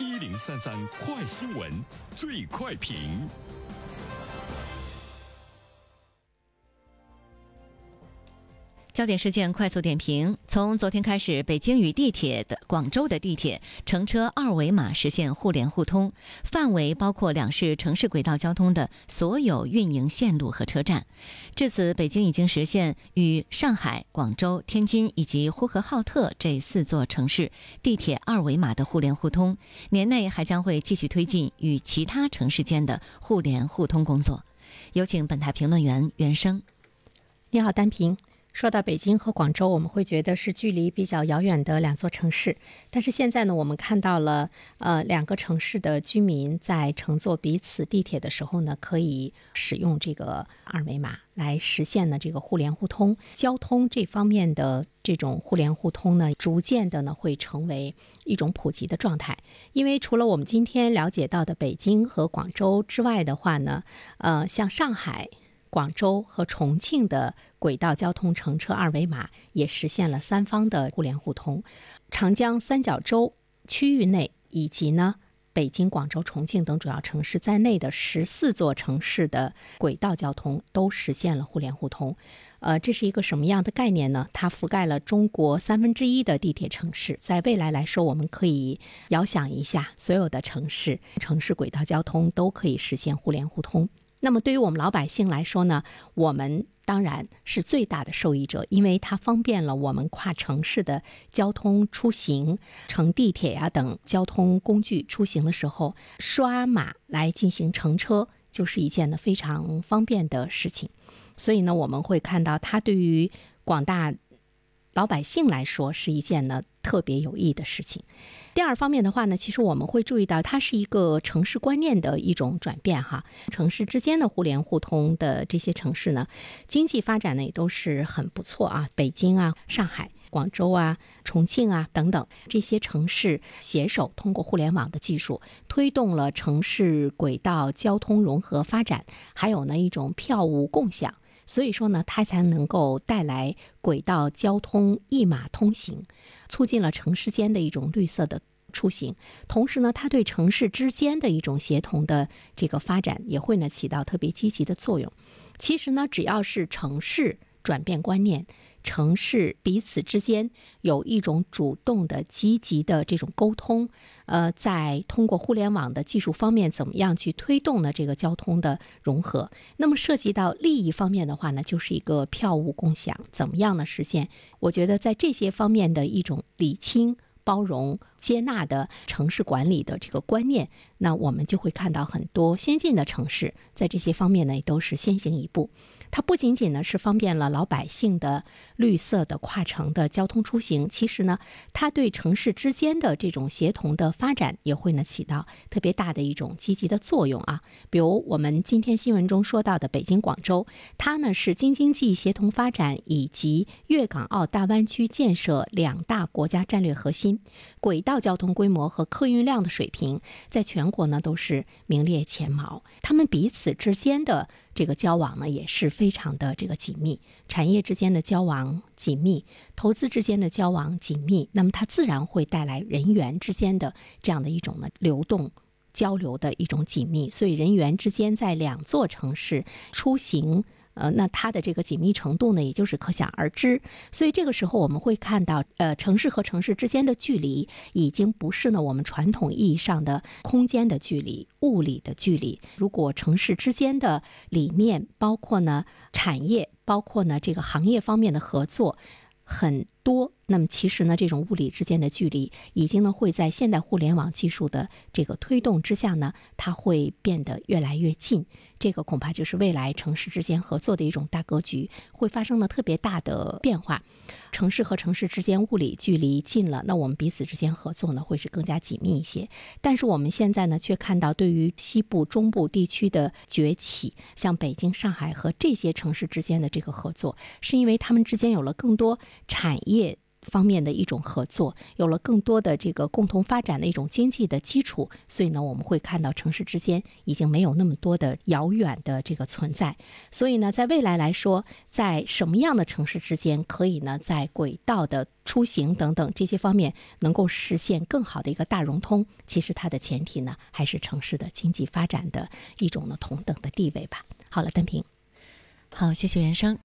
一零三三快新闻，最快评。焦点事件快速点评：从昨天开始，北京与地铁的广州的地铁乘车二维码实现互联互通，范围包括两市城市轨道交通的所有运营线路和车站。至此，北京已经实现与上海、广州、天津以及呼和浩特这四座城市地铁二维码的互联互通。年内还将会继续推进与其他城市间的互联互通工作。有请本台评论员袁生。你好，单平。说到北京和广州，我们会觉得是距离比较遥远的两座城市。但是现在呢，我们看到了，呃，两个城市的居民在乘坐彼此地铁的时候呢，可以使用这个二维码来实现呢这个互联互通。交通这方面的这种互联互通呢，逐渐的呢会成为一种普及的状态。因为除了我们今天了解到的北京和广州之外的话呢，呃，像上海。广州和重庆的轨道交通乘车二维码也实现了三方的互联互通，长江三角洲区域内以及呢北京、广州、重庆等主要城市在内的十四座城市的轨道交通都实现了互联互通。呃，这是一个什么样的概念呢？它覆盖了中国三分之一的地铁城市。在未来来说，我们可以遥想一下，所有的城市城市轨道交通都可以实现互联互通。那么对于我们老百姓来说呢，我们当然是最大的受益者，因为它方便了我们跨城市的交通出行，乘地铁呀等交通工具出行的时候，刷码来进行乘车，就是一件呢非常方便的事情。所以呢，我们会看到它对于广大老百姓来说是一件呢特别有益的事情。第二方面的话呢，其实我们会注意到，它是一个城市观念的一种转变哈。城市之间的互联互通的这些城市呢，经济发展呢也都是很不错啊。北京啊、上海、广州啊、重庆啊等等这些城市携手通过互联网的技术，推动了城市轨道交通融合发展，还有呢一种票务共享。所以说呢，它才能够带来轨道交通一马通行，促进了城市间的一种绿色的出行。同时呢，它对城市之间的一种协同的这个发展也会呢起到特别积极的作用。其实呢，只要是城市转变观念。城市彼此之间有一种主动的、积极的这种沟通，呃，在通过互联网的技术方面，怎么样去推动呢？这个交通的融合。那么涉及到利益方面的话呢，就是一个票务共享，怎么样呢？实现？我觉得在这些方面的一种理清。包容、接纳的城市管理的这个观念，那我们就会看到很多先进的城市在这些方面呢，也都是先行一步。它不仅仅呢是方便了老百姓的绿色的跨城的交通出行，其实呢，它对城市之间的这种协同的发展也会呢起到特别大的一种积极的作用啊。比如我们今天新闻中说到的北京、广州，它呢是京津冀协同发展以及粤港澳大湾区建设两大国家战略核心。轨道交通规模和客运量的水平，在全国呢都是名列前茅。他们彼此之间的这个交往呢，也是非常的这个紧密，产业之间的交往紧密，投资之间的交往紧密。那么它自然会带来人员之间的这样的一种呢流动交流的一种紧密。所以人员之间在两座城市出行。呃，那它的这个紧密程度呢，也就是可想而知。所以这个时候我们会看到，呃，城市和城市之间的距离已经不是呢我们传统意义上的空间的距离、物理的距离。如果城市之间的理念，包括呢产业，包括呢这个行业方面的合作。很多，那么其实呢，这种物理之间的距离已经呢会在现代互联网技术的这个推动之下呢，它会变得越来越近。这个恐怕就是未来城市之间合作的一种大格局，会发生了特别大的变化。城市和城市之间物理距离近了，那我们彼此之间合作呢会是更加紧密一些。但是我们现在呢却看到，对于西部、中部地区的崛起，像北京、上海和这些城市之间的这个合作，是因为他们之间有了更多产业业方面的一种合作，有了更多的这个共同发展的一种经济的基础，所以呢，我们会看到城市之间已经没有那么多的遥远的这个存在。所以呢，在未来来说，在什么样的城市之间可以呢，在轨道的出行等等这些方面能够实现更好的一个大融通，其实它的前提呢，还是城市的经济发展的一种呢同等的地位吧。好了，单平。好，谢谢袁生。